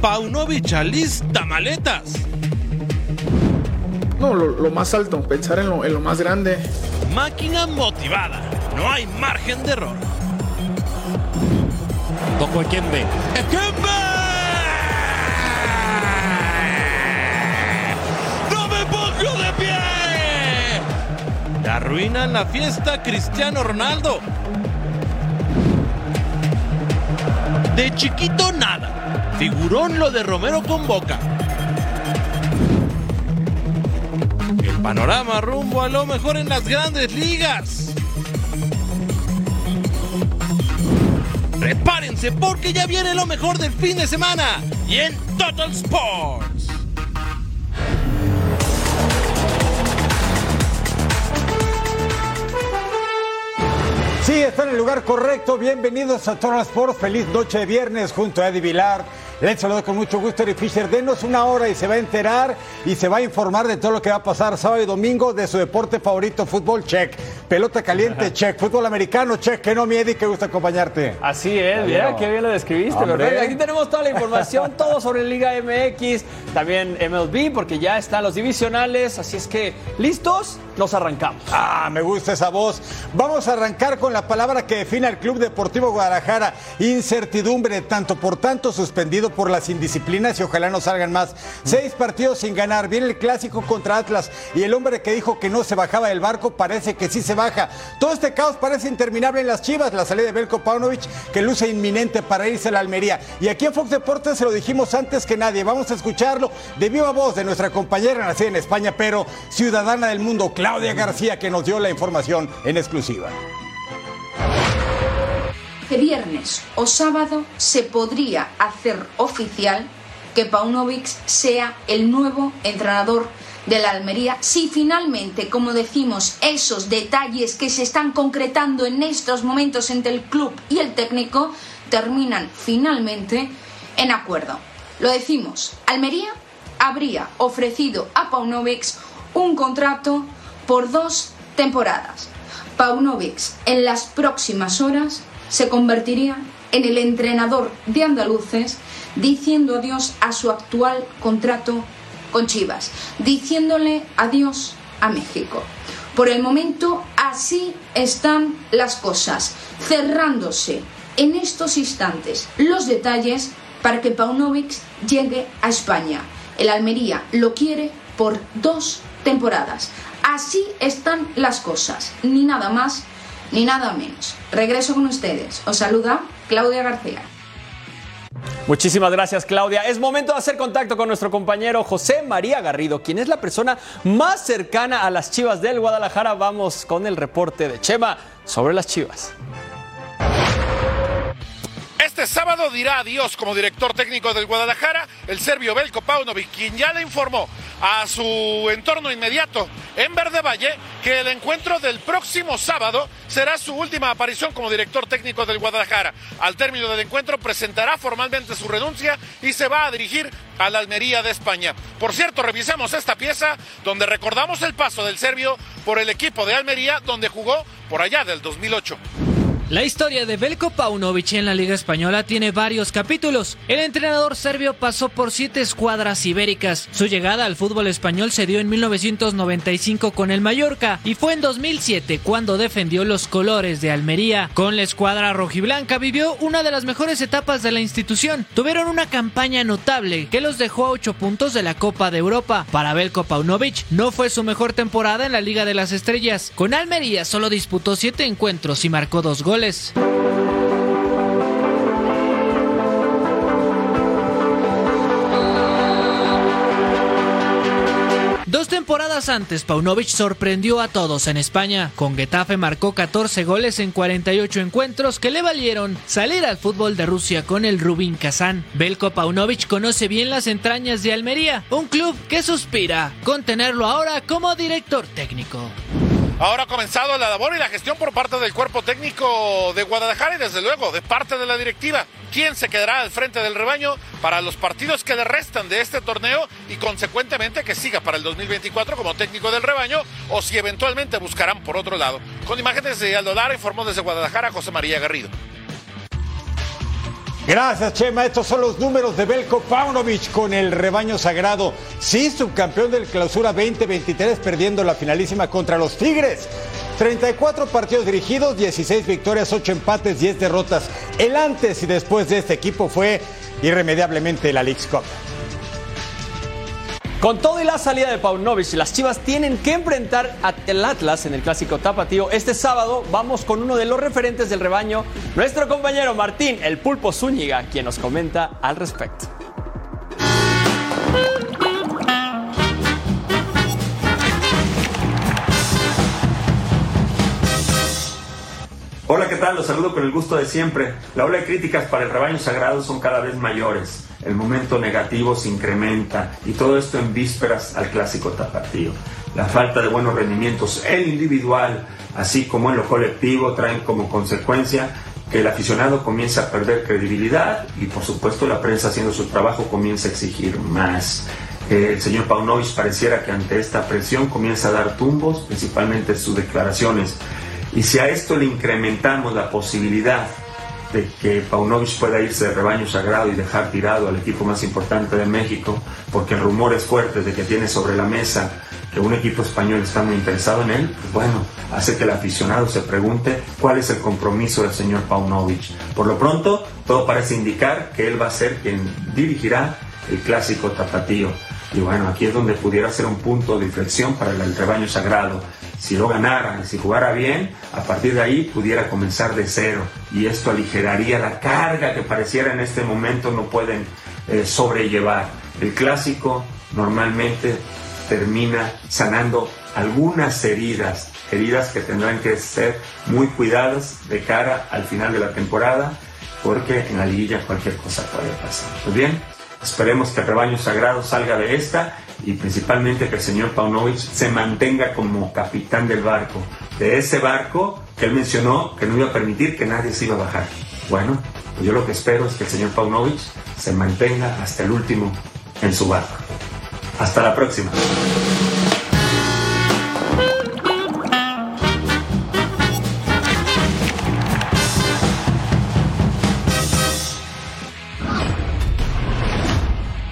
Paunovic alista maletas. No, lo, más alto, pensar en lo, en lo más grande. Máquina motivada, no hay margen de error. Tocó Ekembe. ¡Ekembe! ¡No me pongo de pie! Arruinan la fiesta Cristiano Ronaldo. De chiquito nada. Figurón lo de Romero con Boca. El panorama rumbo a lo mejor en las grandes ligas. Prepárense porque ya viene lo mejor del fin de semana y en Total Sports. Sí, está en el lugar correcto. Bienvenidos a Total Sports. Feliz noche de viernes junto a Eddie Vilar les saludo con mucho gusto, Eric Fisher. Denos una hora y se va a enterar y se va a informar de todo lo que va a pasar sábado y domingo de su deporte favorito, fútbol, check. Pelota caliente, check. Fútbol americano, check. Que no, mi Eddie, que gusta acompañarte. Así es, mira, qué bien lo describiste, ¿verdad? Aquí tenemos toda la información, todo sobre Liga MX, también MLB, porque ya están los divisionales. Así es que, ¿listos? Nos arrancamos. Ah, me gusta esa voz. Vamos a arrancar con la palabra que define al Club Deportivo Guadalajara. Incertidumbre, tanto por tanto suspendido por las indisciplinas y ojalá no salgan más. Seis partidos sin ganar. Viene el clásico contra Atlas y el hombre que dijo que no se bajaba del barco parece que sí se baja. Todo este caos parece interminable en las Chivas. La salida de Belko Paunovic que luce inminente para irse a la Almería. Y aquí en Fox Deportes se lo dijimos antes que nadie. Vamos a escucharlo de viva voz de nuestra compañera nacida en España, pero ciudadana del mundo, Claudia García, que nos dio la información en exclusiva viernes o sábado se podría hacer oficial que Paunovic sea el nuevo entrenador de la Almería si finalmente, como decimos, esos detalles que se están concretando en estos momentos entre el club y el técnico terminan finalmente en acuerdo. Lo decimos, Almería habría ofrecido a Paunovic un contrato por dos temporadas. Paunovic en las próximas horas se convertiría en el entrenador de andaluces, diciendo adiós a su actual contrato con Chivas, diciéndole adiós a México. Por el momento así están las cosas, cerrándose en estos instantes los detalles para que Paunovic llegue a España. El Almería lo quiere por dos temporadas. Así están las cosas, ni nada más ni nada menos. Regreso con ustedes. Os saluda Claudia García. Muchísimas gracias, Claudia. Es momento de hacer contacto con nuestro compañero José María Garrido, quien es la persona más cercana a las Chivas del Guadalajara. Vamos con el reporte de Chema sobre las Chivas. Este sábado dirá adiós como director técnico del Guadalajara el serbio Belko Paunovic, quien ya le informó a su entorno inmediato en Verde Valle que el encuentro del próximo sábado será su última aparición como director técnico del Guadalajara. Al término del encuentro presentará formalmente su renuncia y se va a dirigir a la Almería de España. Por cierto, revisemos esta pieza donde recordamos el paso del serbio por el equipo de Almería donde jugó por allá del 2008. La historia de Belko Paunovic en la Liga Española tiene varios capítulos. El entrenador serbio pasó por siete escuadras ibéricas. Su llegada al fútbol español se dio en 1995 con el Mallorca y fue en 2007 cuando defendió los colores de Almería. Con la escuadra rojiblanca vivió una de las mejores etapas de la institución. Tuvieron una campaña notable que los dejó a ocho puntos de la Copa de Europa. Para Belko Paunovic no fue su mejor temporada en la Liga de las Estrellas. Con Almería solo disputó siete encuentros y marcó dos goles Dos temporadas antes, Paunovic sorprendió a todos en España. Con Getafe marcó 14 goles en 48 encuentros que le valieron salir al fútbol de Rusia con el Rubin Kazán. Belko Paunovic conoce bien las entrañas de Almería, un club que suspira con tenerlo ahora como director técnico. Ahora ha comenzado la labor y la gestión por parte del cuerpo técnico de Guadalajara y desde luego de parte de la directiva. ¿Quién se quedará al frente del rebaño para los partidos que le restan de este torneo y consecuentemente que siga para el 2024 como técnico del rebaño o si eventualmente buscarán por otro lado? Con imágenes de Aldo Lara informó desde Guadalajara José María Garrido. Gracias, Chema. Estos son los números de Belko Paunovic con el rebaño sagrado. Sí, subcampeón del clausura 2023, perdiendo la finalísima contra los Tigres. 34 partidos dirigidos, 16 victorias, 8 empates, 10 derrotas. El antes y después de este equipo fue irremediablemente la League's Cup. Con todo y la salida de Paunovic, las Chivas tienen que enfrentar al Atlas en el clásico tapatío. Este sábado vamos con uno de los referentes del rebaño, nuestro compañero Martín, el pulpo Zúñiga, quien nos comenta al respecto. Hola, ¿qué tal? Los saludo con el gusto de siempre. La ola de críticas para el rebaño sagrado son cada vez mayores. El momento negativo se incrementa y todo esto en vísperas al clásico tapatío. La falta de buenos rendimientos en individual, así como en lo colectivo, traen como consecuencia que el aficionado comienza a perder credibilidad y por supuesto la prensa haciendo su trabajo comienza a exigir más. El señor Paunovic pareciera que ante esta presión comienza a dar tumbos, principalmente sus declaraciones y si a esto le incrementamos la posibilidad de que Paunovic pueda irse de rebaño sagrado y dejar tirado al equipo más importante de México, porque el rumor es fuerte de que tiene sobre la mesa que un equipo español está muy interesado en él, pues bueno, hace que el aficionado se pregunte cuál es el compromiso del señor Paunovic. Por lo pronto, todo parece indicar que él va a ser quien dirigirá el clásico tapatío. Y bueno, aquí es donde pudiera ser un punto de inflexión para el rebaño sagrado si lo ganara, si jugara bien, a partir de ahí pudiera comenzar de cero y esto aligeraría la carga que pareciera en este momento no pueden eh, sobrellevar. El clásico normalmente termina sanando algunas heridas, heridas que tendrán que ser muy cuidadas de cara al final de la temporada, porque en la liguilla cualquier cosa puede pasar. Pues bien, esperemos que el rebaño sagrado salga de esta y principalmente que el señor Paunovic se mantenga como capitán del barco, de ese barco que él mencionó que no iba a permitir que nadie se iba a bajar. Bueno, pues yo lo que espero es que el señor Paunovic se mantenga hasta el último en su barco. Hasta la próxima.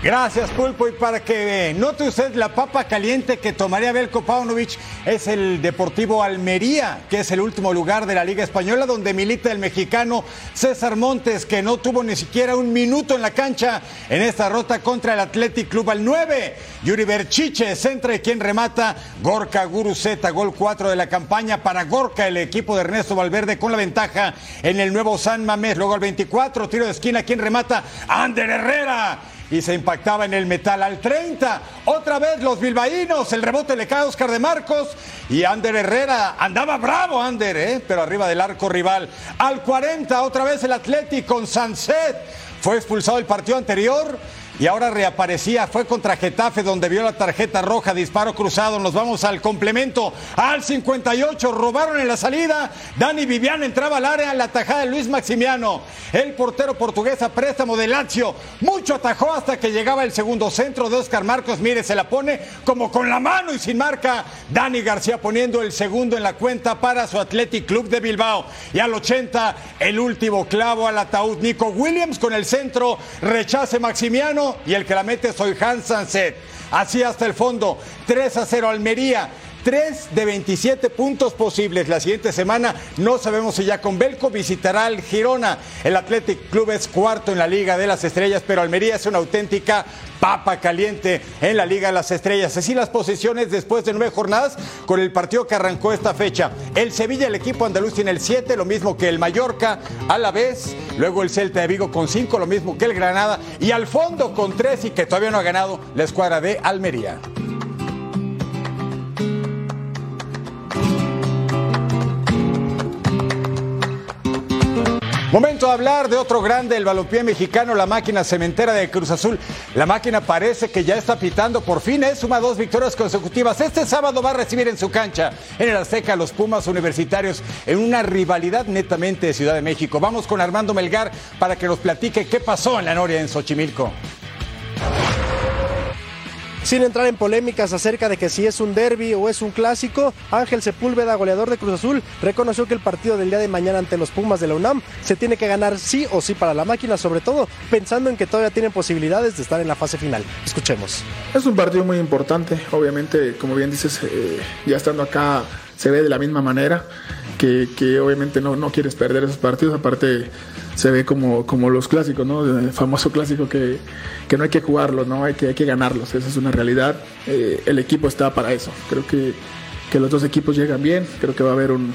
Gracias, Pulpo. Y para que note usted la papa caliente que tomaría Belko Paunovic, es el Deportivo Almería, que es el último lugar de la Liga Española, donde milita el mexicano César Montes, que no tuvo ni siquiera un minuto en la cancha en esta rota contra el Athletic Club al 9. Yuri Berchiche, centra y quien remata. Gorka Guruzeta, gol 4 de la campaña para Gorka, el equipo de Ernesto Valverde con la ventaja en el nuevo San Mamés. Luego al 24, tiro de esquina, quien remata. Ander Herrera y se impactaba en el metal al 30. Otra vez los bilbaínos, el rebote le cae a Oscar de Marcos y Ander Herrera andaba bravo Ander, ¿eh? pero arriba del arco rival. Al 40 otra vez el Atlético con Sanset. Fue expulsado el partido anterior y ahora reaparecía. Fue contra Getafe donde vio la tarjeta roja, disparo cruzado. Nos vamos al complemento. Al 58 robaron en la salida. Dani Vivian entraba al área la tajada de Luis Maximiano. El portero portugués a préstamo de Lazio. Mucho atajó hasta que llegaba el segundo centro de Oscar Marcos. Mire, se la pone como con la mano y sin marca. Dani García poniendo el segundo en la cuenta para su Athletic Club de Bilbao. Y al 80 el último clavo al ataúd. Nico Williams con el centro. Rechace Maximiano y el que la mete soy Hans Sanset. Así hasta el fondo, 3 a 0 Almería. 3 de 27 puntos posibles. La siguiente semana no sabemos si ya con Belco visitará al Girona. El Athletic Club es cuarto en la Liga de las Estrellas, pero Almería es una auténtica papa caliente en la Liga de las Estrellas. Así las posiciones después de nueve jornadas con el partido que arrancó esta fecha. El Sevilla, el equipo andaluz tiene el 7, lo mismo que el Mallorca a la vez. Luego el Celta de Vigo con 5, lo mismo que el Granada. Y al fondo con 3 y que todavía no ha ganado la escuadra de Almería. Momento de hablar de otro grande, el balompié mexicano, la máquina cementera de Cruz Azul. La máquina parece que ya está pitando por fin, ¿eh? suma dos victorias consecutivas. Este sábado va a recibir en su cancha, en el Azteca, los Pumas Universitarios en una rivalidad netamente de Ciudad de México. Vamos con Armando Melgar para que nos platique qué pasó en la Noria en Xochimilco. Sin entrar en polémicas acerca de que si es un derby o es un clásico, Ángel Sepúlveda, goleador de Cruz Azul, reconoció que el partido del día de mañana ante los Pumas de la UNAM se tiene que ganar sí o sí para la máquina, sobre todo pensando en que todavía tienen posibilidades de estar en la fase final. Escuchemos. Es un partido muy importante, obviamente, como bien dices, eh, ya estando acá se ve de la misma manera, que, que obviamente no, no, quieres perder esos partidos, aparte se ve como, como los clásicos, ¿no? El famoso clásico que, que no hay que jugarlos, ¿no? Hay que, hay que ganarlos, esa es una realidad, eh, el equipo está para eso, creo que, que los dos equipos llegan bien, creo que va a haber un,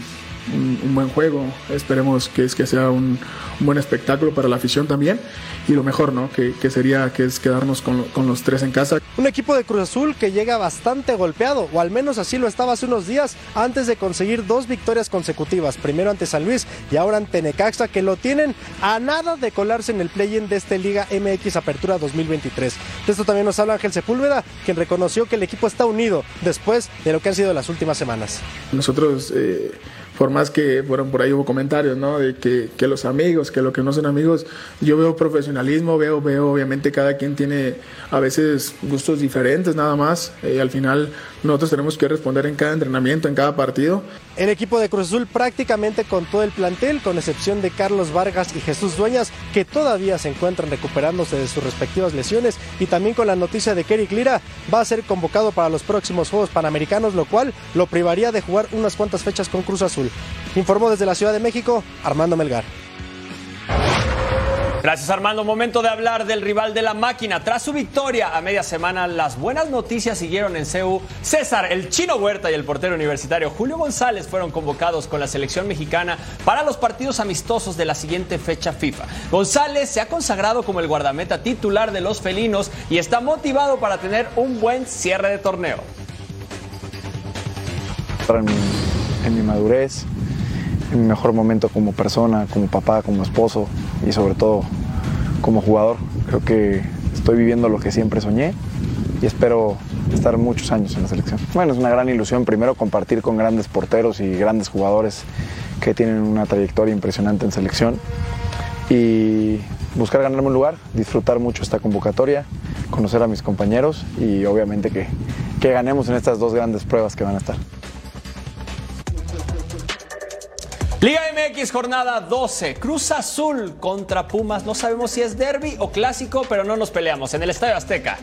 un, un, buen juego. Esperemos que, es, que sea un, un, buen espectáculo para la afición también. Y lo mejor, ¿no? Que, que sería que es quedarnos con, con, los tres en casa. Un equipo de Cruz Azul que llega bastante golpeado, o al menos así lo estaba hace unos días, antes de conseguir dos victorias consecutivas. Primero ante San Luis y ahora ante Necaxa, que lo tienen a nada de colarse en el play-in de esta Liga MX Apertura 2023. De esto también nos habla Ángel Sepúlveda, quien reconoció que el equipo está unido después de lo que han sido las últimas semanas. Nosotros. Eh por más que fueron por ahí hubo comentarios, ¿no? De que, que, los amigos, que lo que no son amigos, yo veo profesionalismo, veo, veo obviamente cada quien tiene a veces gustos diferentes nada más. Y al final nosotros tenemos que responder en cada entrenamiento, en cada partido. El equipo de Cruz Azul prácticamente con todo el plantel, con excepción de Carlos Vargas y Jesús Dueñas, que todavía se encuentran recuperándose de sus respectivas lesiones, y también con la noticia de que Eric Lira va a ser convocado para los próximos Juegos Panamericanos, lo cual lo privaría de jugar unas cuantas fechas con Cruz Azul. Informó desde la Ciudad de México Armando Melgar. Gracias Armando. Momento de hablar del rival de la máquina. Tras su victoria a media semana, las buenas noticias siguieron en CEU. César, el chino Huerta y el portero universitario Julio González fueron convocados con la selección mexicana para los partidos amistosos de la siguiente fecha FIFA. González se ha consagrado como el guardameta titular de los felinos y está motivado para tener un buen cierre de torneo. Mi, en mi madurez, en mi mejor momento como persona, como papá, como esposo y sobre todo como jugador. Creo que estoy viviendo lo que siempre soñé y espero estar muchos años en la selección. Bueno, es una gran ilusión primero compartir con grandes porteros y grandes jugadores que tienen una trayectoria impresionante en selección y buscar ganarme un lugar, disfrutar mucho esta convocatoria, conocer a mis compañeros y obviamente que, que ganemos en estas dos grandes pruebas que van a estar. Liga MX jornada 12, Cruz Azul contra Pumas. No sabemos si es derby o clásico, pero no nos peleamos en el Estadio Azteca.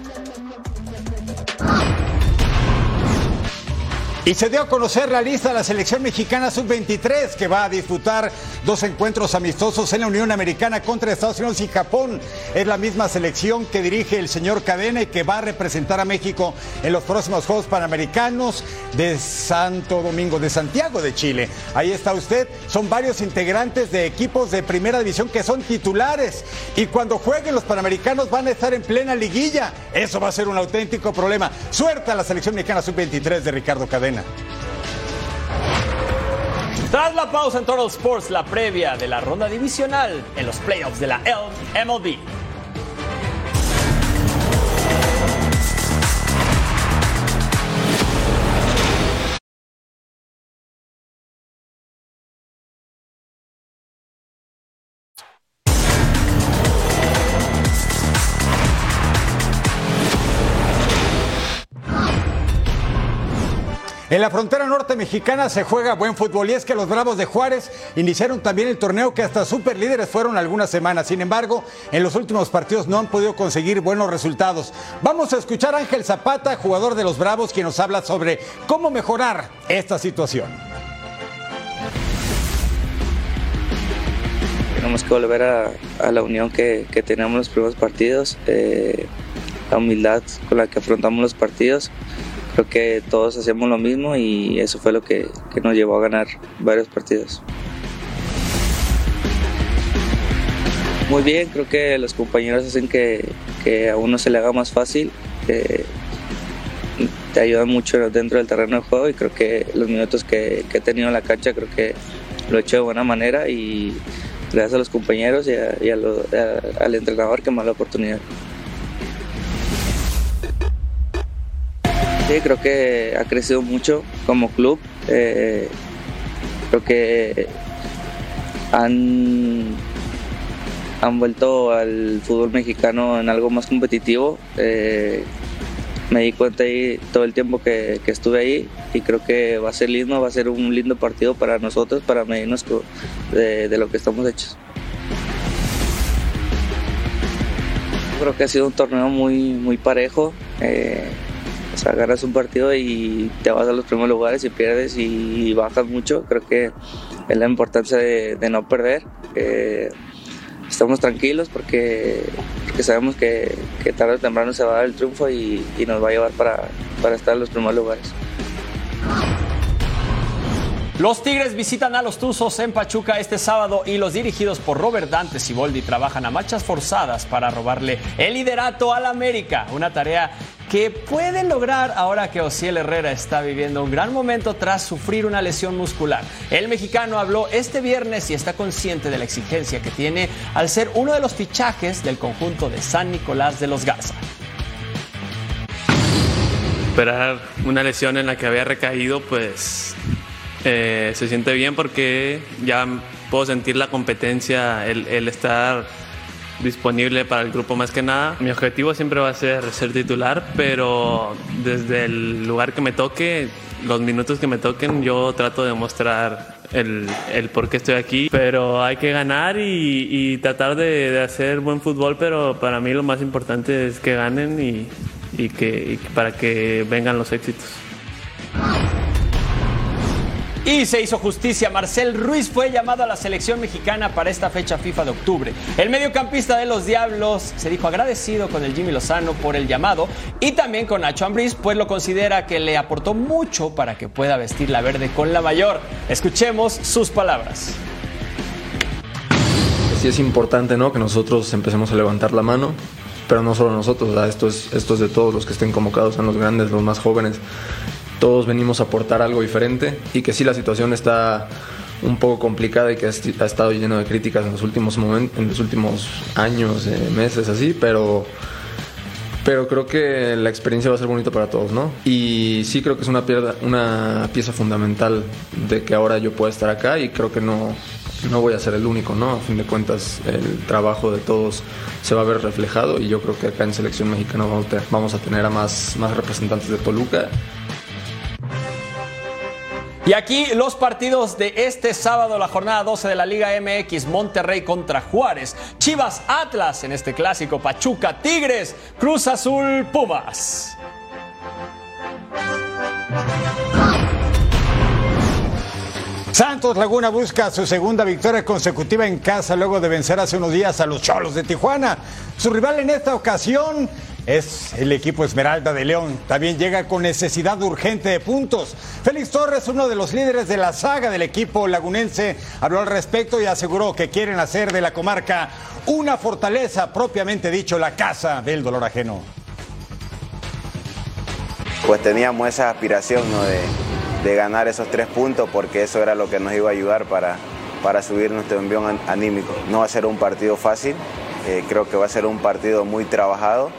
Y se dio a conocer la lista de la selección mexicana sub-23 que va a disputar dos encuentros amistosos en la Unión Americana contra Estados Unidos y Japón. Es la misma selección que dirige el señor Cadena y que va a representar a México en los próximos Juegos Panamericanos de Santo Domingo, de Santiago de Chile. Ahí está usted. Son varios integrantes de equipos de primera división que son titulares. Y cuando jueguen los Panamericanos van a estar en plena liguilla. Eso va a ser un auténtico problema. Suerte a la selección mexicana sub-23 de Ricardo Cadena. Tras la pausa en Total Sports, la previa de la ronda divisional en los playoffs de la MLB. En la frontera norte mexicana se juega buen fútbol y es que los Bravos de Juárez iniciaron también el torneo que hasta super líderes fueron algunas semanas. Sin embargo, en los últimos partidos no han podido conseguir buenos resultados. Vamos a escuchar a Ángel Zapata, jugador de los Bravos, quien nos habla sobre cómo mejorar esta situación. Tenemos que volver a, a la unión que, que, teníamos en los primeros partidos, eh, la humildad con la que afrontamos los partidos creo que todos hacemos lo mismo y eso fue lo que, que nos llevó a ganar varios partidos. Muy bien, creo que los compañeros hacen que, que a uno se le haga más fácil, te ayudan mucho dentro del terreno de juego y creo que los minutos que, he tenido en la cancha creo que lo he hecho de buena manera y gracias a los compañeros y, a, al entrenador que me da la oportunidad. Sí, creo que ha crecido mucho como club. Eh, creo que han, han vuelto al fútbol mexicano en algo más competitivo. Eh, me di cuenta ahí todo el tiempo que, estuve ahí y creo que va a ser lindo, va a ser un lindo partido para nosotros, para medirnos de, lo que estamos hechos. Creo que ha sido un torneo muy, muy parejo. Eh, sea, ganas un partido y te vas a los primeros lugares y pierdes y bajas mucho. Creo que es la importancia de, no perder. Eh, estamos tranquilos porque, sabemos que, tarde o temprano se va a dar el triunfo y, nos va a llevar para, para estar en los primeros lugares. Los Tigres visitan a los Tuzos en Pachuca este sábado y los dirigidos por Robert Dante Siboldi trabajan a marchas forzadas para robarle el liderato al América, una tarea que pueden lograr ahora que Ociel Herrera está viviendo un gran momento tras sufrir una lesión muscular. El mexicano habló este viernes y está consciente de la exigencia que tiene al ser uno de los fichajes del conjunto de San Nicolás de los Garza esperar una lesión en la que había recaído, pues eh, se siente bien porque ya puedo sentir la competencia, el, estar disponible para el grupo más que nada. Mi objetivo siempre va a ser ser titular, pero desde el lugar que me toque, los minutos que me toquen, yo trato de mostrar el, el por qué estoy aquí. Pero hay que ganar y, tratar de, hacer buen fútbol, pero para mí lo más importante es que ganen y, que, y para que vengan los éxitos. Y se hizo justicia. Marcel Ruiz fue llamado a la selección mexicana para esta fecha FIFA de octubre. El mediocampista de los Diablos se dijo agradecido con el Jimmy Lozano por el llamado y también con Nacho Ambriz, pues lo considera que le aportó mucho para que pueda vestir la verde con la mayor. Escuchemos sus palabras. Sí es importante, ¿no? Que nosotros empecemos a levantar la mano, pero no solo nosotros, esto es, esto es de todos los que estén convocados, son los grandes, los más jóvenes todos venimos a aportar algo diferente y que sí la situación está un poco complicada y que ha estado lleno de críticas en los últimos momentos, en los últimos años, eh, meses así, pero pero creo que la experiencia va a ser bonita para todos, ¿no? Y sí creo que es una, una pieza fundamental de que ahora yo pueda estar acá y creo que no, no voy a ser el único, ¿no? A fin de cuentas, el trabajo de todos se va a ver reflejado y yo creo que acá en Selección Mexicana vamos a tener a más, más representantes de Toluca y aquí los partidos de este sábado, la jornada 12 de la Liga MX, Monterrey contra Juárez, Chivas Atlas en este clásico, Pachuca Tigres, Cruz Azul Pumas. Santos Laguna busca su segunda victoria consecutiva en casa luego de vencer hace unos días a los Cholos de Tijuana. Su rival en esta ocasión es el equipo Esmeralda de León. También llega con necesidad urgente de puntos. Félix Torres, uno de los líderes de la saga del equipo lagunense, habló al respecto y aseguró que quieren hacer de la comarca una fortaleza, propiamente dicho, la casa del dolor ajeno. Pues teníamos esa aspiración de, ganar esos tres puntos porque eso era lo que nos iba a ayudar para, para subir nuestro envión anímico. No va a ser un partido fácil, eh, creo que va a ser un partido muy trabajado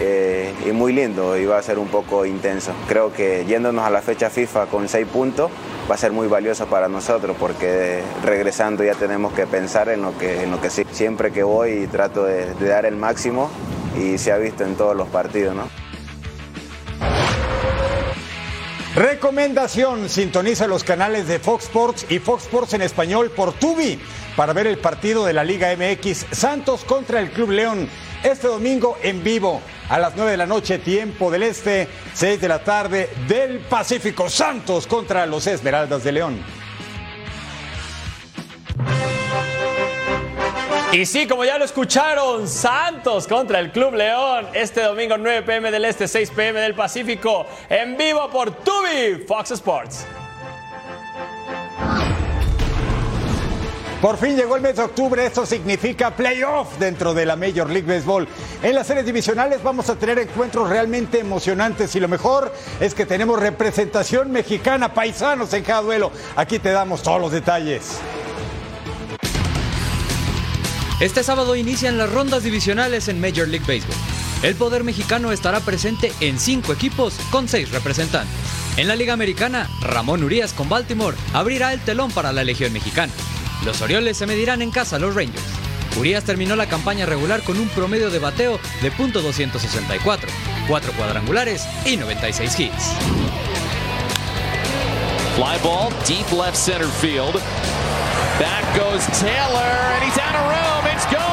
eh, y muy lindo y va a ser un poco intenso. Creo que yéndonos a la fecha FIFA con seis puntos va a ser muy valioso para nosotros porque regresando ya tenemos que pensar en lo que, en lo que sí. Siempre que voy trato de, dar el máximo y se ha visto en todos los partidos. ¿no? Recomendación, sintoniza los canales de Fox Sports y Fox Sports en español por Tubi para ver el partido de la Liga MX Santos contra el Club León este domingo en vivo a las 9 de la noche, tiempo del Este, 6 de la tarde del Pacífico Santos contra los Esmeraldas de León. Y sí, como ya lo escucharon, Santos contra el Club León. Este domingo 9 pm del Este, 6 pm del Pacífico. En vivo por Tubi, Fox Sports. Por fin llegó el mes de octubre, esto significa playoff dentro de la Major League Baseball. En las series divisionales vamos a tener encuentros realmente emocionantes y lo mejor es que tenemos representación mexicana, paisanos en cada duelo. Aquí te damos todos los detalles. Este sábado inician las rondas divisionales en Major League Baseball. El poder mexicano estará presente en cinco equipos con seis representantes. En la Liga Americana, Ramón Urias con Baltimore abrirá el telón para la Legión Mexicana. Los Orioles se medirán en casa a los Rangers. Urias terminó la campaña regular con un promedio de bateo de .264. 4 cuadrangulares y 96 hits. Fly ball, deep left center field. Back goes Taylor, and he's out of room. It's gone.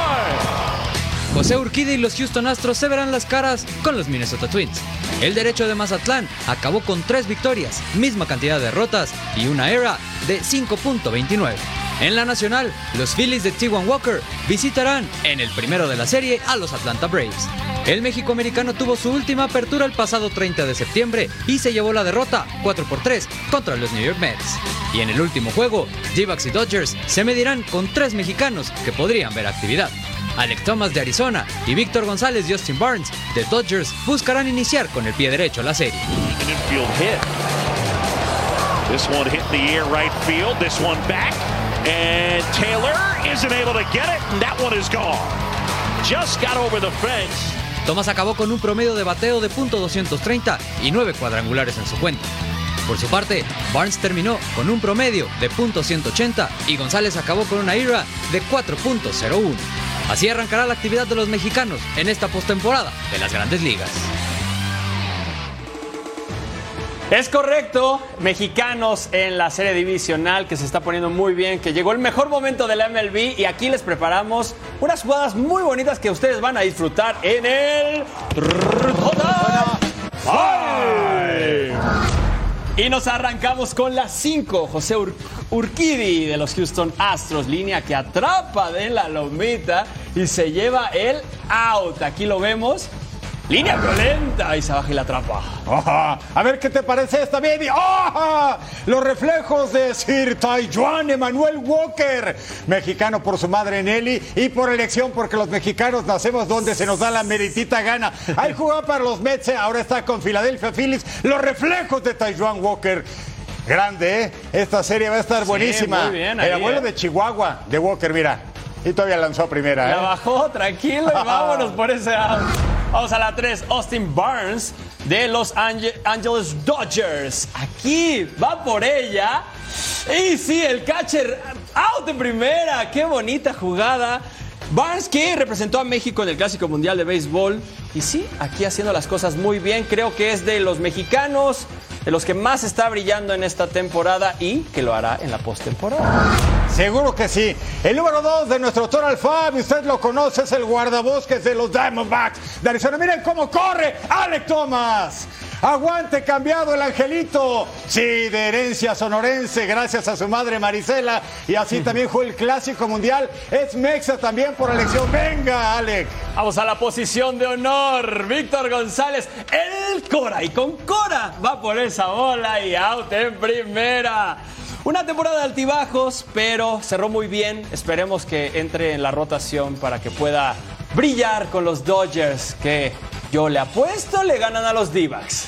José Urquide y los Houston Astros se verán las caras con los Minnesota Twins. El derecho de Mazatlán acabó con tres victorias, misma cantidad de derrotas y una era de 5.29. En la nacional, los Phillies de T1 Walker visitarán en el primero de la serie a los Atlanta Braves. El México-americano tuvo su última apertura el pasado 30 de septiembre y se llevó la derrota 4 por 3 contra los New York Mets. Y en el último juego, d y Dodgers se medirán con tres mexicanos que podrían ver actividad. Alex Thomas de Arizona y Víctor González y Austin Barnes de Dodgers buscarán iniciar con el pie derecho la serie. This one hit the air right field. This one back. And Taylor isn't able to get it. And that one is gone. Just got over the fence. Thomas acabó con un promedio de bateo de .230 y 9 cuadrangulares en su cuenta. Por su parte, Barnes terminó con un promedio de .180 y González acabó con una IRA de 4.01. Así arrancará la actividad de los mexicanos en esta postemporada de las grandes ligas. Es correcto, mexicanos en la serie divisional que se está poniendo muy bien, que llegó el mejor momento de la MLB y aquí les preparamos unas jugadas muy bonitas que ustedes van a disfrutar en el Y nos arrancamos con las 5. José Urquidi de los Houston Astros, línea que atrapa de la lomita y se lleva el out. Aquí lo vemos. Línea violenta y se baja y la atrapa. A ver qué te parece esta baby. Los reflejos de Sir Taijuan Emanuel Walker, mexicano por su madre Nelly y por elección porque los mexicanos nacemos donde se nos da la meritita gana. Ahí jugó para los Mets, eh, ahora está con Philadelphia Phillies. Los reflejos de Taijuan Walker. Grande, ¿eh? Esta serie va a estar buenísima. muy bien, El ahí, abuelo eh. de Chihuahua, de Walker, mira. Y todavía lanzó a primera, La ¿eh? bajó, tranquilo, y vámonos por ese out. Vamos a la 3, Austin Barnes de los Ange- Angeles Dodgers. Aquí va por ella. Y sí, el catcher out de primera. Qué bonita jugada. Barnes que representó a México en el Clásico Mundial de Béisbol. Y sí, aquí haciendo las cosas muy bien. Creo que es de los mexicanos, de los que más está brillando en esta temporada y que lo hará en la postemporada. Seguro que sí. El número dos de nuestro Total Fab, usted lo conoce, es el guardabosques de los Diamondbacks de Arizona. Miren cómo corre Alec Thomas. Aguante cambiado el angelito. Sí, de herencia sonorense, gracias a su madre Marisela. Y así también fue el Clásico Mundial. Es Mexa también por elección. Venga, Alec. Vamos a la posición de honor. Víctor González, el Cora. Y con Cora va por esa bola y out en primera. Una temporada de altibajos, pero cerró muy bien. Esperemos que entre en la rotación para que pueda brillar con los Dodgers, que yo le apuesto le ganan a los D-backs.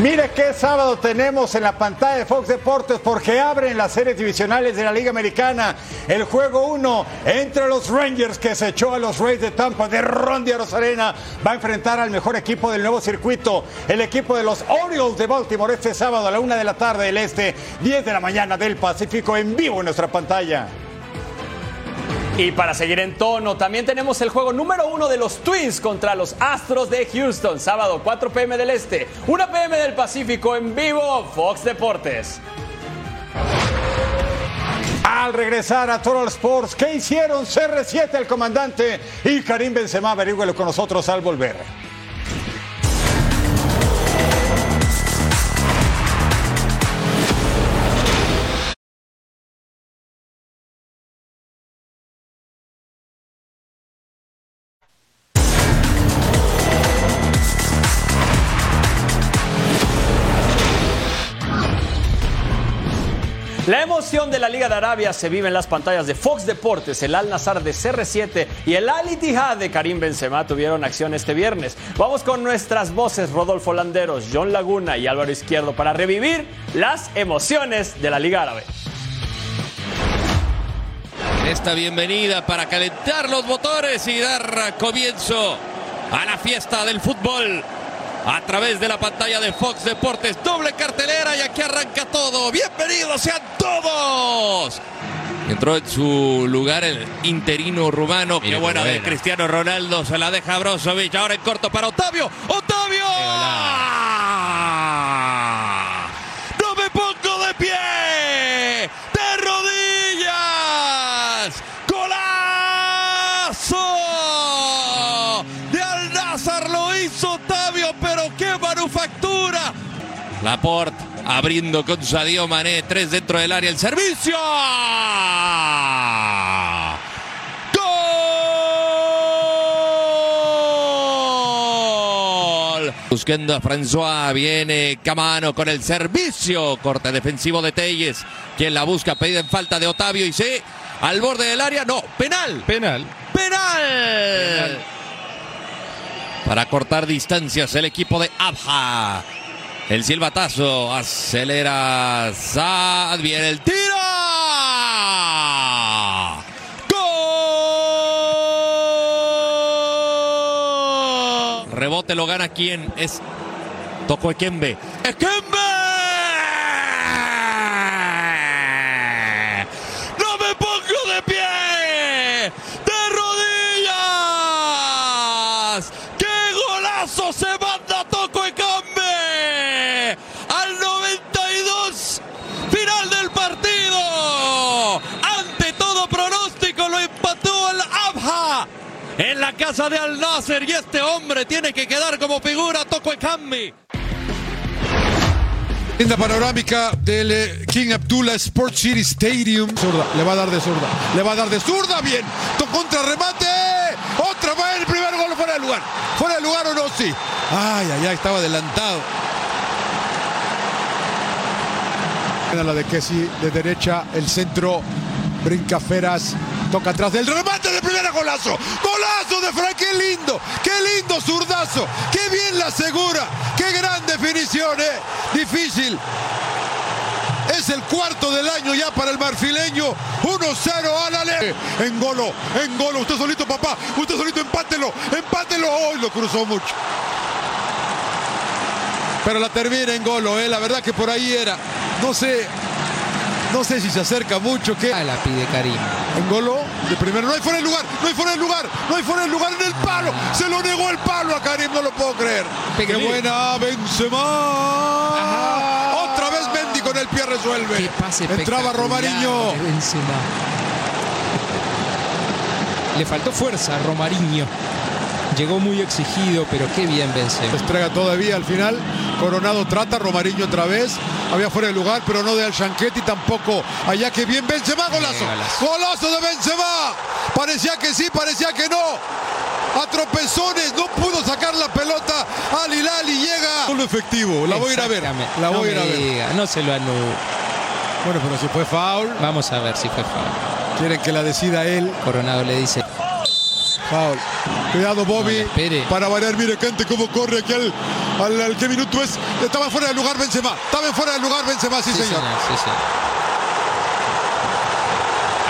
Mire qué sábado tenemos en la pantalla de Fox Deportes porque abren las series divisionales de la Liga Americana. El juego 1 entre los Rangers que se echó a los Rays de Tampa de Rondy Rosarena va a enfrentar al mejor equipo del nuevo circuito, el equipo de los Orioles de Baltimore este sábado a la una de la tarde del este, 10 de la mañana del Pacífico en vivo en nuestra pantalla. Y para seguir en tono, también tenemos el juego número uno de los Twins contra los Astros de Houston, sábado 4 pm del Este, 1 pm del Pacífico en vivo, Fox Deportes. Al regresar a Total Sports, ¿qué hicieron CR7 el comandante y Karim Benzema? Averígüelo con nosotros al volver. Emoción de la Liga de Arabia se vive en las pantallas de Fox Deportes. El Al Nazar de CR7 y el Al Ittihad de Karim Benzema tuvieron acción este viernes. Vamos con nuestras voces Rodolfo Landeros, John Laguna y Álvaro Izquierdo para revivir las emociones de la Liga Árabe. Esta bienvenida para calentar los motores y dar comienzo a la fiesta del fútbol a través de la pantalla de Fox Deportes. Doble cartelera y aquí arranca todo. Bienvenidos sean todos. Entró en su lugar el interino rumano. Qué buena de Cristiano Ronaldo. Se la deja Brozovic. Ahora en corto para Otavio. ¡Otavio! Laporte abriendo con Sadio Mané, tres dentro del área, el servicio. ¡Gol! Buscando a François, viene Camano con el servicio, corte defensivo de Telles, quien la busca, pide en falta de Otavio y se al borde del área, no, penal. Penal. Penal. Para cortar distancias el equipo de Abja. El silbatazo acelera Saad. Viene el tiro. ¡Gol! Rebote lo gana quien es Toco Ekembe. ¡Ekembe! ¡No me pongo de pie! ¡De rodillas! ¡Qué golazo se manda Toco Ekambe! Al 92, final del partido. Ante todo pronóstico lo empató el Abha en la casa de Al Nasser y este hombre tiene que quedar como figura Toco Ekambe. Linda panorámica del eh, King Abdullah Sport City Stadium. Le va a dar de zurda. Le va a dar de zurda. Bien. To- Contra remate. Otra vez el primer gol fuera de lugar. Fuera de lugar o no, sí. Ay, ay, estaba adelantado. La de Kessi de derecha, el centro. Brinca Feras. Toca atrás del remate de primera golazo. Golazo de Frank. Qué lindo. Qué lindo zurdazo. Qué bien la asegura. Qué gran definición, eh. Difícil. Es el cuarto del año ya para el marfileño. 1-0 a la le. Engolo, engolo. Usted solito, papá. Usted solito, empátelo. Empátelo. Hoy lo cruzó mucho. Pero la termina en golo, eh. La verdad que por ahí era. No sé. No sé si se acerca mucho. ¿qué? la pide Karim. En golo de primero. No hay fuera de lugar. No hay fuera de lugar. No hay fuera de lugar en el palo. Se lo negó el palo a Karim. No lo puedo creer. Qué buena Benzema. Otra vez Mendy con el pie resuelve. Qué pase Entraba Romariño. Benzema. Le faltó fuerza a Romariño. Llegó muy exigido, pero qué bien Benzema. Estrega todavía al final. Coronado trata, Romariño otra vez. Había fuera de lugar, pero no de Al Shanquetti tampoco. Allá que bien Benzema, golazo. Golazo de Benzema. Parecía que sí, parecía que no. A tropezones, no pudo sacar la pelota al Hilal y llega. Solo efectivo, la voy a ir a ver. La No voy a ir a ver. diga, no se lo anula. Bueno, pero si fue foul. Vamos a ver si fue foul. Quieren que la decida él. Coronado le dice. Foul. Cuidado, Bobby. No, para variar, mire, Cante cómo corre aquí al, al, al- ¿Qué minuto es? Estaba fuera del lugar Benzema. Estaba fuera del lugar Benzema, sí, Sí, señor. señor, sí, señor.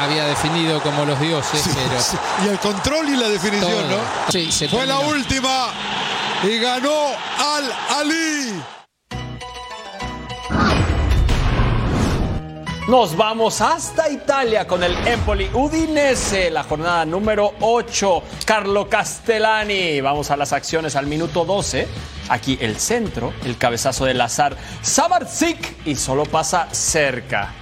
Había definido como los dioses, pero. Y el control y la definición, Todo. ¿no? Sí, se Fue la última y ganó Al Ali. Nos vamos hasta Italia con el Empoli Udinese, la jornada número 8. Carlo Castellani. Vamos a las acciones al minuto 12. Aquí el centro, el cabezazo del azar. Sabarzik y solo pasa cerca.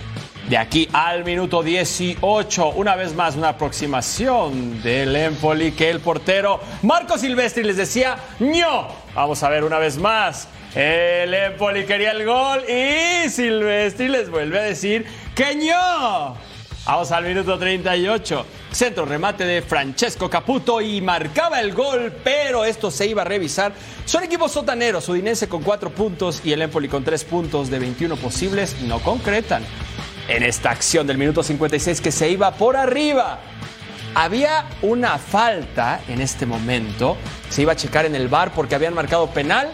De aquí al minuto 18, una vez más una aproximación del Empoli que el portero Marco Silvestri les decía ¡ño! Vamos a ver una vez más. El Empoli quería el gol y Silvestri les vuelve a decir que ño. Vamos al minuto 38. Centro remate de Francesco Caputo y marcaba el gol, pero esto se iba a revisar. Son equipos sotaneros, Udinese con 4 puntos y el Empoli con 3 puntos de 21 posibles, no concretan. En esta acción del minuto 56 que se iba por arriba. Había una falta en este momento. Se iba a checar en el bar porque habían marcado penal.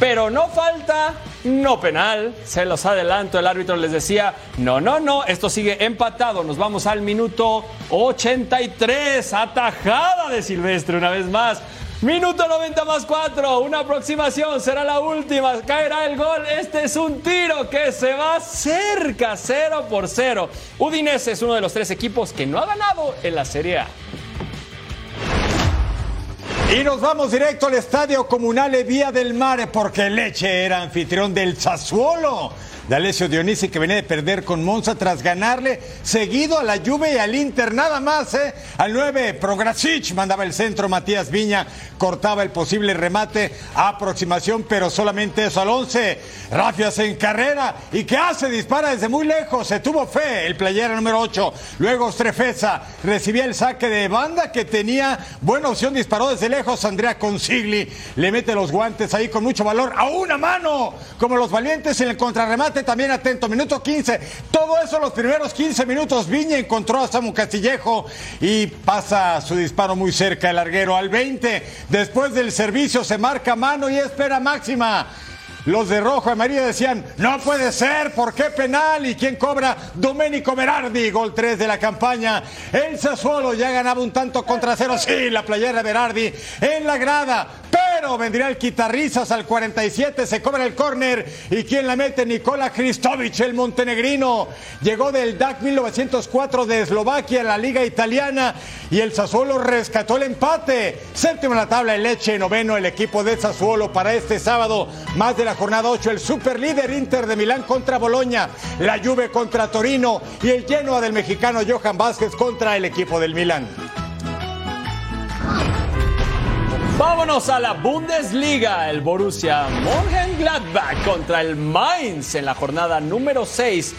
Pero no falta, no penal. Se los adelanto. El árbitro les decía: no, no, no. Esto sigue empatado. Nos vamos al minuto 83. Atajada de Silvestre una vez más. Minuto 90 más 4, una aproximación, será la última, caerá el gol, este es un tiro que se va cerca, 0 por 0. Udinese es uno de los tres equipos que no ha ganado en la Serie A. Y nos vamos directo al estadio comunal Vía del Mare porque Leche era anfitrión del Sassuolo de Alessio Dionisi que venía de perder con Monza tras ganarle seguido a la Juve y al Inter nada más, ¿eh? Al 9 Prograsic mandaba el centro, Matías Viña cortaba el posible remate aproximación, pero solamente eso al 11. Rafias en carrera y que hace dispara desde muy lejos, se tuvo fe el playera número 8. Luego Strefeza recibía el saque de banda que tenía buena opción, disparó desde lejos Andrea Consigli, le mete los guantes ahí con mucho valor a una mano, como los valientes en el contrarremate también atento, minuto 15. Todo eso los primeros 15 minutos. Viña encontró a Samu Castillejo y pasa su disparo muy cerca el larguero al 20. Después del servicio se marca mano y espera máxima. Los de rojo y María decían, no puede ser, ¿por qué penal? ¿Y quién cobra? Domenico Berardi, gol 3 de la campaña. El Sassuolo ya ganaba un tanto contra cero, sí, la playera Berardi en la grada. Pero vendría el quitarrizas al 47, se cobra el córner. ¿Y quién la mete? Nikola Kristovic, el montenegrino. Llegó del DAC 1904 de Eslovaquia, la liga italiana. Y el Sassuolo rescató el empate. Séptimo en la tabla, el Leche, noveno el equipo de Sassuolo para este sábado. Más de la jornada 8, el superlíder Inter de Milán contra Boloña. La Juve contra Torino. Y el Genoa del mexicano Johan Vázquez contra el equipo del Milán. Vámonos a la Bundesliga. El Borussia Mönchengladbach contra el Mainz en la jornada número 6.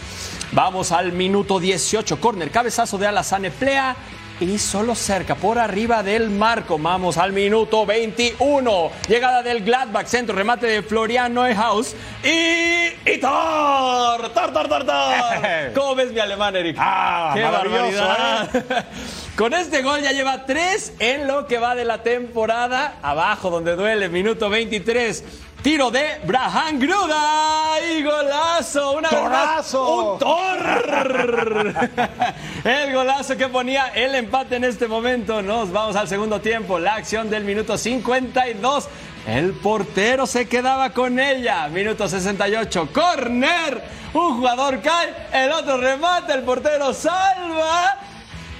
Vamos al minuto 18. Corner, cabezazo de Alassane Plea y solo cerca, por arriba del marco. Vamos al minuto 21. Llegada del Gladbach, centro, remate de Florian Neuhaus. Y. ¡Y tor! ¡Tor, tor, tor, tor! ¿Cómo ves mi alemán, Eric? Ah, ¡Qué barbaridad! Con este gol ya lleva tres en lo que va de la temporada. Abajo donde duele, minuto 23. Tiro de Brahan Gruda y golazo. Una ¡Torazo! Un tor. El golazo que ponía el empate en este momento. Nos vamos al segundo tiempo. La acción del minuto 52. El portero se quedaba con ella. Minuto 68. Corner. Un jugador cae. El otro remata. El portero salva.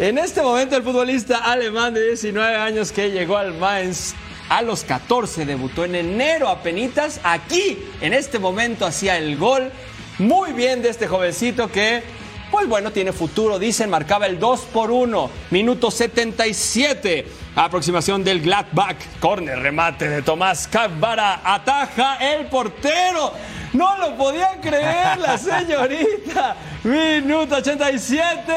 En este momento el futbolista alemán de 19 años que llegó al Mainz a los 14 debutó en enero a penitas. Aquí, en este momento, hacía el gol. Muy bien de este jovencito que, pues bueno, tiene futuro. Dicen, marcaba el 2 por 1. Minuto 77. Aproximación del Gladbach. Corner, remate de Tomás Cabara. Ataja el portero. No lo podía creer la señorita. Minuto 87.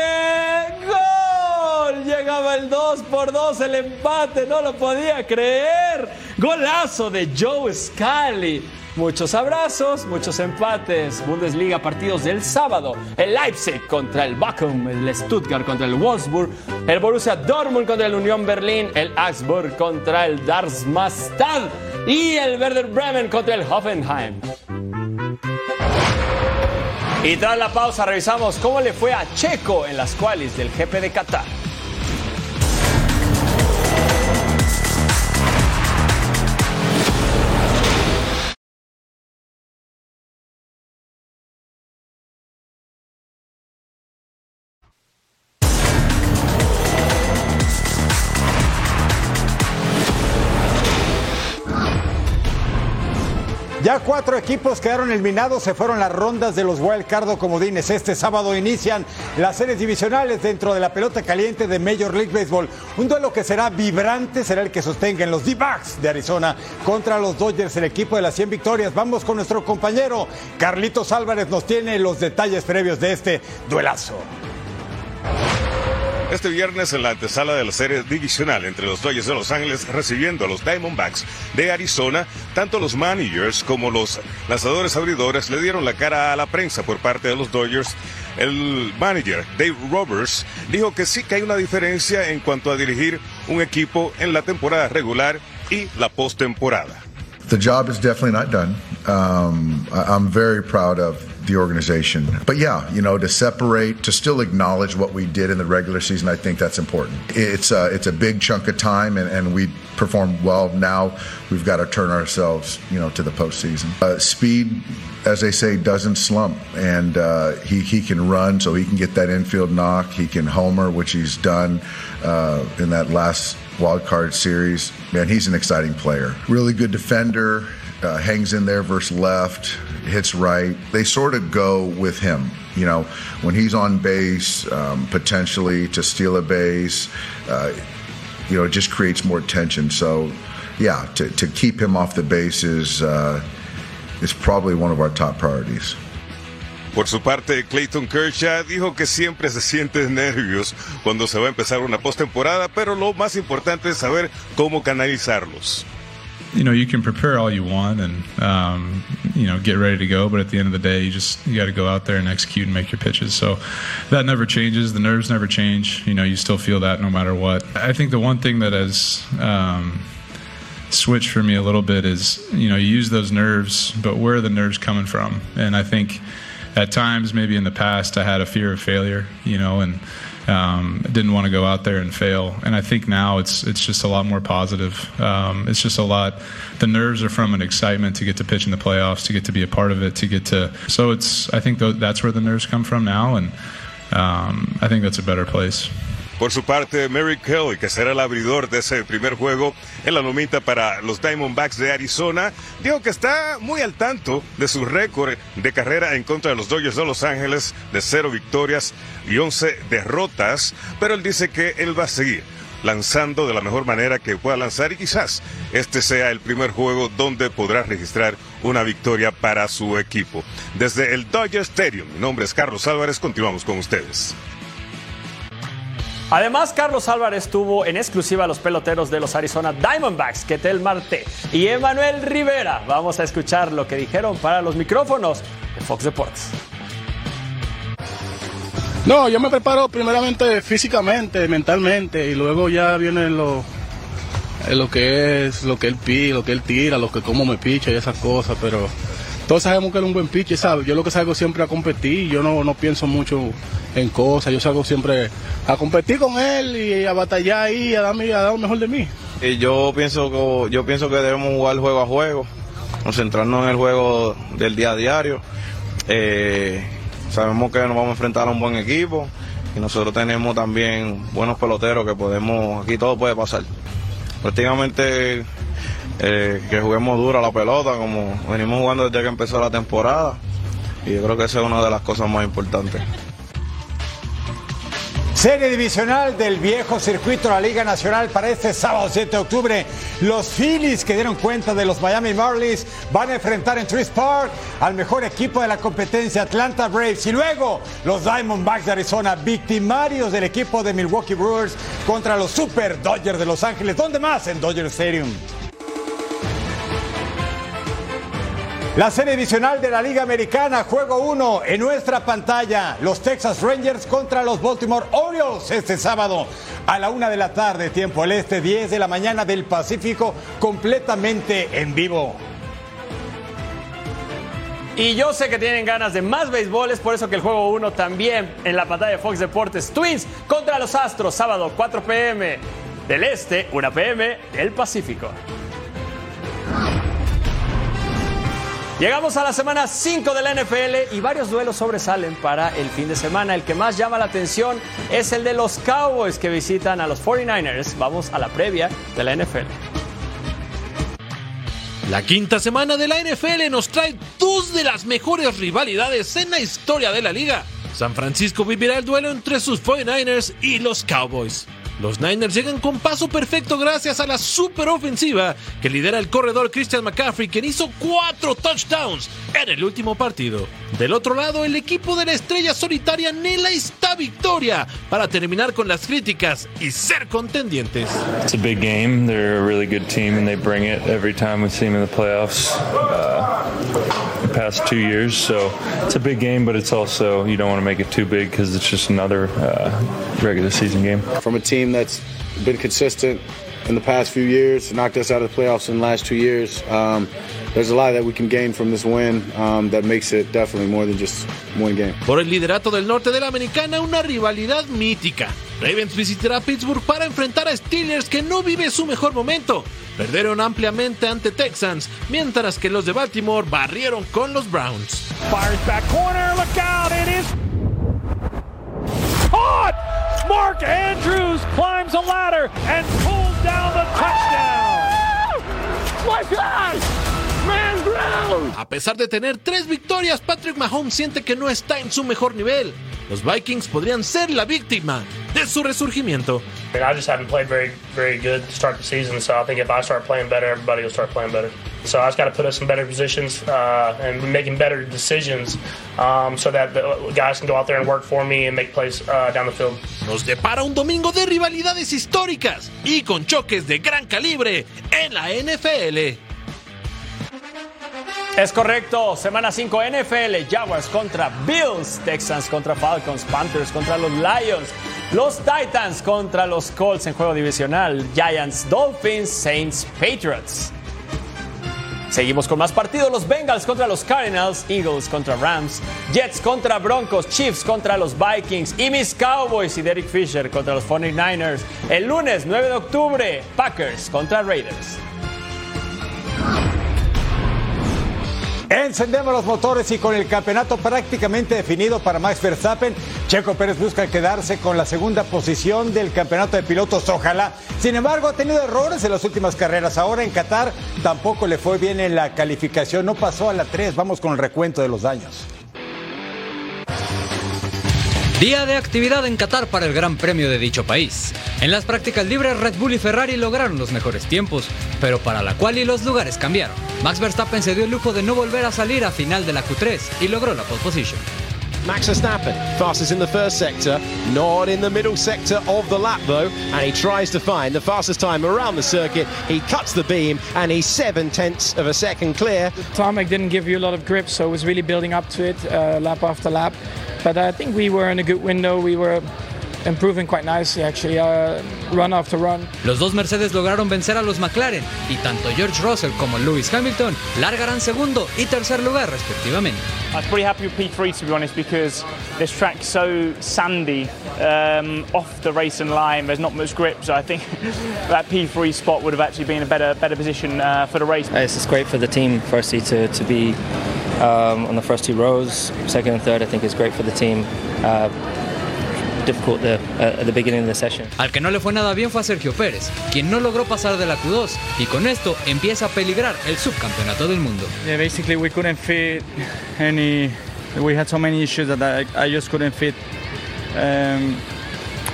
¡Gol! Llegaba el 2 por 2, el empate, no lo podía creer. Golazo de Joe Scally. Muchos abrazos, muchos empates. Bundesliga, partidos del sábado. El Leipzig contra el Bochum, el Stuttgart contra el Wolfsburg, el Borussia Dortmund contra el Unión Berlín, el Augsburg contra el Darmstadt y el Werder Bremen contra el Hoffenheim. Y tras la pausa revisamos cómo le fue a Checo en las cuales del GP de Qatar. Ya cuatro equipos quedaron eliminados, se fueron las rondas de los Wild Card Comodines. Este sábado inician las series divisionales dentro de la pelota caliente de Major League Baseball. Un duelo que será vibrante, será el que sostengan los D-Backs de Arizona contra los Dodgers, el equipo de las 100 victorias. Vamos con nuestro compañero Carlitos Álvarez, nos tiene los detalles previos de este duelazo. Este viernes en la antesala de la serie divisional entre los Dodgers de Los Ángeles recibiendo a los Diamondbacks de Arizona, tanto los managers como los lanzadores abridores le dieron la cara a la prensa por parte de los Dodgers. El manager Dave Roberts dijo que sí que hay una diferencia en cuanto a dirigir un equipo en la temporada regular y la postemporada. The job is definitely not done. Um, I'm very proud of the organization. But yeah, you know, to separate, to still acknowledge what we did in the regular season, I think that's important. It's a, it's a big chunk of time, and, and we performed well. Now we've got to turn ourselves, you know, to the postseason. Uh, speed, as they say, doesn't slump, and uh, he he can run, so he can get that infield knock. He can homer, which he's done uh, in that last wild card series. Man, he's an exciting player. Really good defender. Uh, hangs in there versus left, hits right. They sort of go with him. You know, when he's on base, um, potentially to steal a base, uh, you know, it just creates more tension. So, yeah, to, to keep him off the base is, uh, is probably one of our top priorities. Por su parte, Clayton Kershaw dijo que siempre se siente nervios cuando se va a empezar una postemporada, pero lo más importante es saber cómo canalizarlos. You know you can prepare all you want and um, you know get ready to go but at the end of the day you just you got to go out there and execute and make your pitches. So that never changes. The nerves never change. You know you still feel that no matter what. I think the one thing that has um, switched for me a little bit is you know you use those nerves but where are the nerves coming from? And i think at times maybe in the past i had a fear of failure you know and um, didn't want to go out there and fail. And I think now it's it's just a lot more positive. Um, it's just a lot. The nerves are from an excitement to get to pitch in the playoffs, to get to be a part of it, to get to. So it's I think th- that's where the nerves come from now, and um, I think that's a better place. Por su parte, Mary Kelly, que será el abridor de ese primer juego en la nomita para los Diamondbacks de Arizona, dijo que está muy al tanto de su récord de carrera en contra de los Dodgers de Los Ángeles de cero victorias y 11 derrotas, pero él dice que él va a seguir lanzando de la mejor manera que pueda lanzar y quizás este sea el primer juego donde podrá registrar una victoria para su equipo. Desde el Dodger Stadium, mi nombre es Carlos Álvarez, continuamos con ustedes. Además, Carlos Álvarez tuvo en exclusiva a los peloteros de los Arizona Diamondbacks, Ketel Marte y Emanuel Rivera. Vamos a escuchar lo que dijeron para los micrófonos de Fox Deportes. No, yo me preparo primeramente físicamente, mentalmente, y luego ya viene lo, lo que es, lo que él pide, lo que él tira, lo que cómo me picha y esas cosas, pero todos sabemos que es un buen pitcher, ¿sabes? Yo lo que salgo siempre a competir, yo no, no pienso mucho en cosas, yo salgo siempre a competir con él y a batallar ahí, a darme, a dar lo mejor de mí. Y yo pienso que yo pienso que debemos jugar juego a juego, concentrarnos en el juego del día a diario. Eh, sabemos que nos vamos a enfrentar a un buen equipo y nosotros tenemos también buenos peloteros que podemos, aquí todo puede pasar. Prácticamente eh, que juguemos duro a la pelota como venimos jugando desde que empezó la temporada y yo creo que esa es una de las cosas más importantes. Serie divisional del viejo circuito de la Liga Nacional para este sábado 7 de octubre. Los Phillies que dieron cuenta de los Miami Marlins van a enfrentar en Truist Park al mejor equipo de la competencia Atlanta Braves y luego los Diamondbacks de Arizona, victimarios del equipo de Milwaukee Brewers contra los Super Dodgers de Los Ángeles. ¿Dónde más? En Dodger Stadium. La serie divisional de la Liga Americana, juego 1 en nuestra pantalla. Los Texas Rangers contra los Baltimore Orioles este sábado a la una de la tarde, tiempo el este, 10 de la mañana del Pacífico, completamente en vivo. Y yo sé que tienen ganas de más béisbol, es por eso que el juego 1 también en la pantalla de Fox Deportes. Twins contra los Astros, sábado 4 pm del este, 1 pm del Pacífico. Llegamos a la semana 5 de la NFL y varios duelos sobresalen para el fin de semana. El que más llama la atención es el de los Cowboys que visitan a los 49ers. Vamos a la previa de la NFL. La quinta semana de la NFL nos trae dos de las mejores rivalidades en la historia de la liga. San Francisco vivirá el duelo entre sus 49ers y los Cowboys. Los Niners llegan con paso perfecto gracias a la superofensiva que lidera el corredor Christian McCaffrey, quien hizo cuatro touchdowns en el último partido. Del otro lado, el equipo de la estrella solitaria anhela esta victoria para terminar con las críticas y ser contendientes. It's a big game. They're a really good team and they bring it every time we see them in the playoffs. Uh, the past two years, so it's a big game, but it's also you don't want to make it too big because it's just another uh, regular season game. From a team that's been consistent in the past few years, knocked us out of the playoffs in the last two years. Um, there's a lot that we can gain from this win um, that makes it definitely more than just one game. Por el liderato del norte de la americana, una rivalidad mítica. Ravens visitará Pittsburgh para enfrentar a Steelers que no vive su mejor momento. Perdieron ampliamente ante Texans, mientras que los de Baltimore barrieron con los Browns. Fires back corner, look out, it is caught! Mark Andrews climbs a ladder and pulls down the touchdown. My God! A pesar de tener tres victorias, Patrick Mahomes siente que no está en su mejor nivel. Los Vikings podrían ser la víctima de su resurgimiento. I just haven't played very, very good to start the season. So I think if I start playing better, everybody will start playing better. So I just got to put us in better positions uh, and making better decisions um, so that the guys can go out there and work for me and make plays uh, down the field. Nos depara un domingo de rivalidades históricas y con choques de gran calibre en la NFL. Es correcto, semana 5 NFL, Jaguars contra Bills, Texans contra Falcons, Panthers contra los Lions, los Titans contra los Colts en juego divisional, Giants, Dolphins, Saints, Patriots. Seguimos con más partidos, los Bengals contra los Cardinals, Eagles contra Rams, Jets contra Broncos, Chiefs contra los Vikings y mis Cowboys y Derek Fisher contra los 49ers. El lunes 9 de octubre, Packers contra Raiders. Encendemos los motores y con el campeonato prácticamente definido para Max Verstappen, Checo Pérez busca quedarse con la segunda posición del campeonato de pilotos, ojalá. Sin embargo, ha tenido errores en las últimas carreras. Ahora en Qatar tampoco le fue bien en la calificación, no pasó a la 3. Vamos con el recuento de los daños. Día de actividad en Qatar para el Gran Premio de dicho país. En las prácticas libres, Red Bull y Ferrari lograron los mejores tiempos, pero para la cual y los lugares cambiaron. Max Verstappen se dio el lujo de no volver a salir a final de la Q3 y logró la pole position. Max Verstappen, fastest in the first sector, not in the middle sector of the lap though, and he tries to find the fastest time around the circuit. He cuts the beam and he's seven tenths of a second clear. The tarmac didn't give you a lot of grip, so it was really building up to it uh, lap after lap. But I think we were in a good window. We were improving quite nicely actually, uh, run after run. Los dos Mercedes lograron vencer a los McLaren y tanto George Russell como Lewis Hamilton largarán segundo y tercer lugar respectivamente. I was pretty happy with P3 to be honest because this track's so sandy um, off the racing line. There's not much grip, so I think that P3 spot would have actually been a better better position uh, for the race. It's just great for the team, firstly, to, to be um, on the first two rows. Second and third, I think, is great for the team. Uh, Al que no le fue nada bien fue a Sergio Pérez, quien no logró pasar de la Q2 y con esto empieza a peligrar el subcampeonato del mundo. Yeah, basically we couldn't fit any. We had so many issues that I, I just couldn't fit um,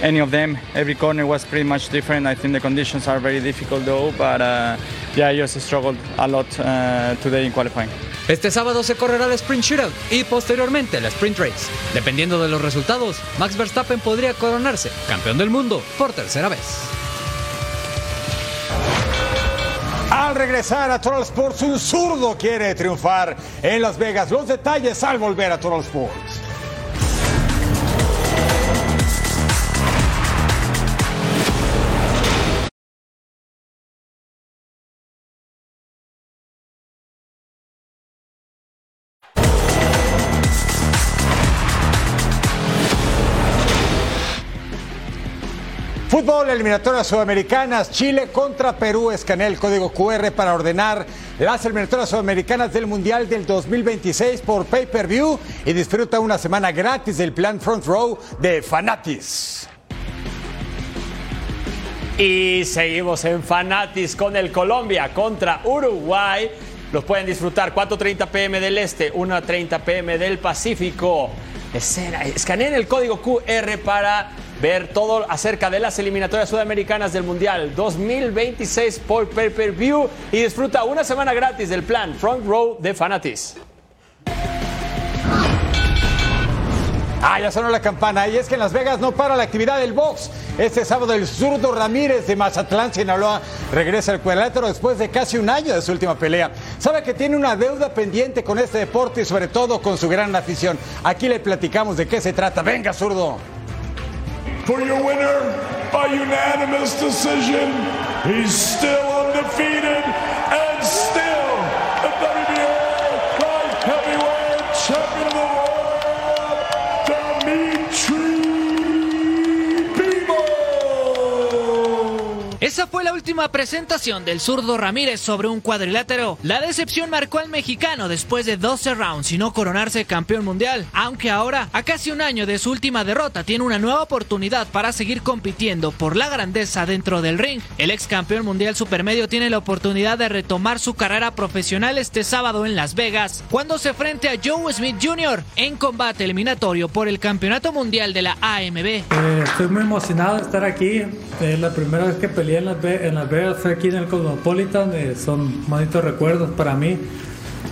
any of them. Every corner was pretty much different. I think the conditions are very difficult though, but uh, yeah, I just struggled a lot uh, today in qualifying. Este sábado se correrá el Sprint Shootout y posteriormente la Sprint Race. Dependiendo de los resultados, Max Verstappen podría coronarse campeón del mundo por tercera vez. Al regresar a Total Sports, un zurdo quiere triunfar en Las Vegas. Los detalles al volver a Total Sports. Fútbol, eliminatorias sudamericanas, Chile contra Perú. Escanea el código QR para ordenar las eliminatorias sudamericanas del Mundial del 2026 por pay-per-view y disfruta una semana gratis del plan Front Row de Fanatis. Y seguimos en Fanatis con el Colombia contra Uruguay. Los pueden disfrutar 4.30 pm del este, 1.30 pm del Pacífico. Escena- el código QR para ver todo acerca de las eliminatorias sudamericanas del Mundial 2026 por pay-per-view y disfruta una semana gratis del plan Front Row de Fanatis. Ah, ya sonó la campana. Y es que en Las Vegas no para la actividad del box. Este sábado el zurdo Ramírez de Mazatlán, Sinaloa, regresa al cuadrilátero después de casi un año de su última pelea. Sabe que tiene una deuda pendiente con este deporte y sobre todo con su gran afición. Aquí le platicamos de qué se trata. Venga, zurdo. For your winner by unanimous decision, he's still undefeated and still Esa fue la última presentación del zurdo Ramírez sobre un cuadrilátero. La decepción marcó al mexicano después de 12 rounds y no coronarse campeón mundial, aunque ahora, a casi un año de su última derrota, tiene una nueva oportunidad para seguir compitiendo por la grandeza dentro del ring. El ex campeón mundial supermedio tiene la oportunidad de retomar su carrera profesional este sábado en Las Vegas, cuando se frente a Joe Smith Jr. en combate eliminatorio por el campeonato mundial de la AMB. Eh, estoy muy emocionado de estar aquí. Es la primera vez que peleé en Las, Vegas, aquí en el Cosmopolitan. eh, son bonitos recuerdos para mí.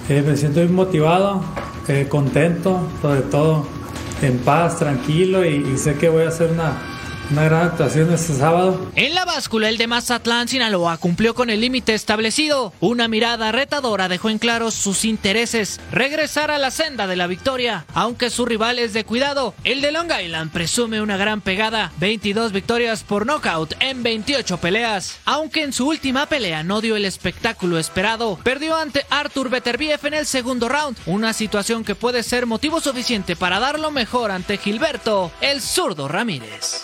Eh, me siento muy motivado, eh, contento, sobre todo en paz, tranquilo y, y sé que voy a hacer una, una gran actuación este sábado. En la báscula, el de Mazatlán, Sinaloa, cumplió con el límite establecido. Una mirada retadora dejó en claro sus intereses, regresar a la senda de la victoria. Aunque su rival es de cuidado, el de Long Island presume una gran pegada. 22 victorias por nocaut en 28 peleas. Aunque en su última pelea no dio el espectáculo esperado, perdió ante Arthur Beterbiev en el segundo round. Una situación que puede ser motivo suficiente para dar lo mejor ante Gilberto, el zurdo Ramírez.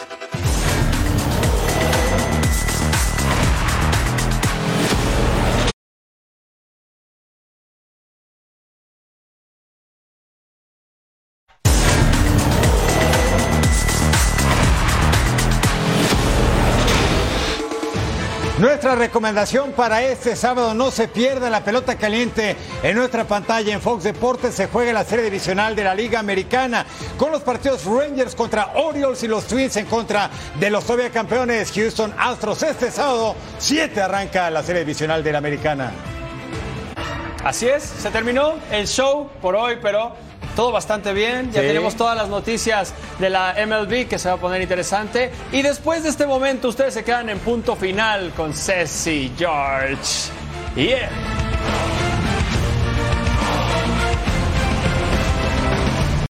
Nuestra recomendación para este sábado, no se pierda la pelota caliente en nuestra pantalla en Fox Deportes. Se juega la serie divisional de la Liga Americana con los partidos Rangers contra Orioles y los Twins en contra de los todavía campeones Houston Astros. Este sábado 7 arranca la serie divisional de la Americana. Así es, se terminó el show por hoy, pero todo bastante bien. Ya Sí. tenemos todas las noticias de la MLB que se va a poner interesante. Y después de este momento, ustedes se quedan en punto final con Ceci George. Yeah.